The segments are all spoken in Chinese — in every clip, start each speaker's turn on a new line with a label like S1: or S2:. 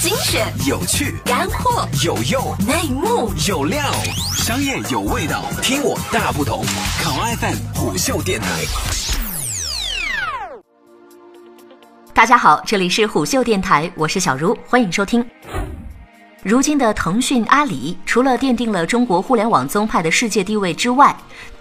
S1: 精选、
S2: 有趣、
S1: 干货、
S2: 有用、
S1: 内幕、
S2: 有料，商业有味道，听我大不同。考爱范虎嗅电台。
S3: 大家好，这里是虎嗅电台，我是小茹，欢迎收听。如今的腾讯、阿里，除了奠定了中国互联网宗派的世界地位之外，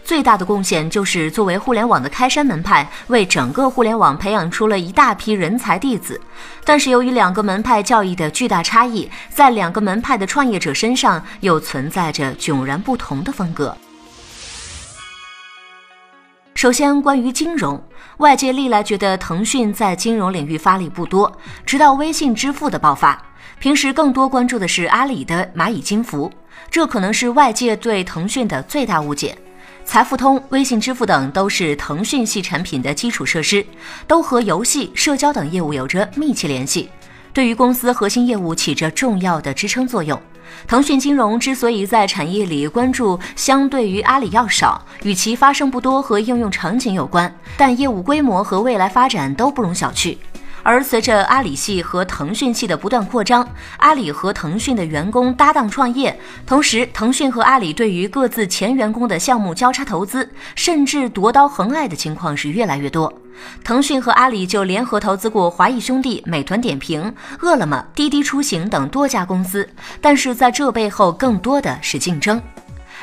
S3: 最大的贡献就是作为互联网的开山门派，为整个互联网培养出了一大批人才弟子。但是由于两个门派教义的巨大差异，在两个门派的创业者身上又存在着迥然不同的风格。首先，关于金融，外界历来觉得腾讯在金融领域发力不多，直到微信支付的爆发。平时更多关注的是阿里的蚂蚁金服，这可能是外界对腾讯的最大误解。财付通、微信支付等都是腾讯系产品的基础设施，都和游戏、社交等业务有着密切联系，对于公司核心业务起着重要的支撑作用。腾讯金融之所以在产业里关注相对于阿里要少，与其发生不多和应用场景有关，但业务规模和未来发展都不容小觑。而随着阿里系和腾讯系的不断扩张，阿里和腾讯的员工搭档创业，同时腾讯和阿里对于各自前员工的项目交叉投资，甚至夺刀横爱的情况是越来越多。腾讯和阿里就联合投资过华谊兄弟、美团点评、饿了么、滴滴出行等多家公司，但是在这背后更多的是竞争。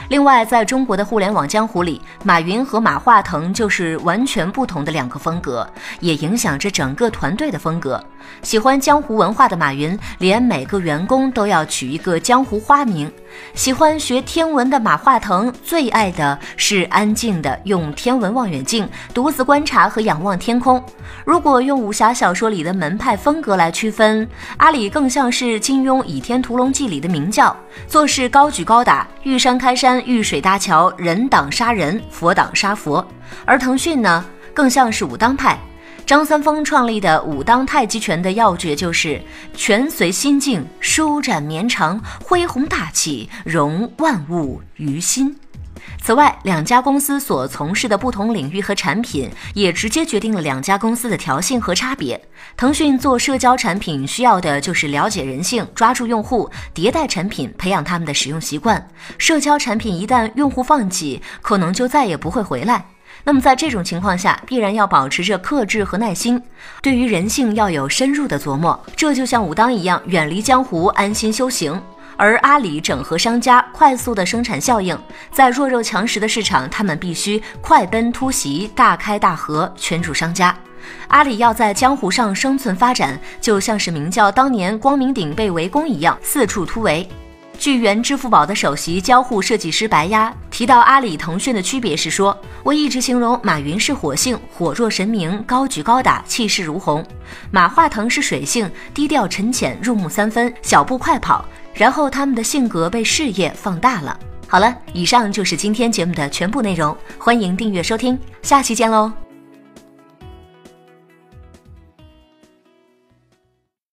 S3: 另外，在中国的互联网江湖里，马云和马化腾就是完全不同的两个风格，也影响着整个团队的风格。喜欢江湖文化的马云，连每个员工都要取一个江湖花名；喜欢学天文的马化腾，最爱的是安静的用天文望远镜独自观察和仰望天空。如果用武侠小说里的门派风格来区分，阿里更像是金庸《倚天屠龙记》里的明教，做事高举高打，遇山开山，遇水搭桥，人挡杀人，佛挡杀佛；而腾讯呢，更像是武当派。张三丰创立的武当太极拳的要诀就是拳随心境，舒展绵长，恢宏大气，融万物于心。此外，两家公司所从事的不同领域和产品，也直接决定了两家公司的调性和差别。腾讯做社交产品需要的就是了解人性，抓住用户，迭代产品，培养他们的使用习惯。社交产品一旦用户放弃，可能就再也不会回来。那么在这种情况下，必然要保持着克制和耐心，对于人性要有深入的琢磨。这就像武当一样，远离江湖，安心修行。而阿里整合商家，快速的生产效应，在弱肉强食的市场，他们必须快奔突袭，大开大合，圈住商家。阿里要在江湖上生存发展，就像是明教当年光明顶被围攻一样，四处突围。据原支付宝的首席交互设计师白鸭提到，阿里、腾讯的区别是说，我一直形容马云是火性，火若神明，高举高打，气势如虹；马化腾是水性，低调沉潜，入木三分，小步快跑。然后他们的性格被事业放大了。好了，以上就是今天节目的全部内容，欢迎订阅收听，下期见喽。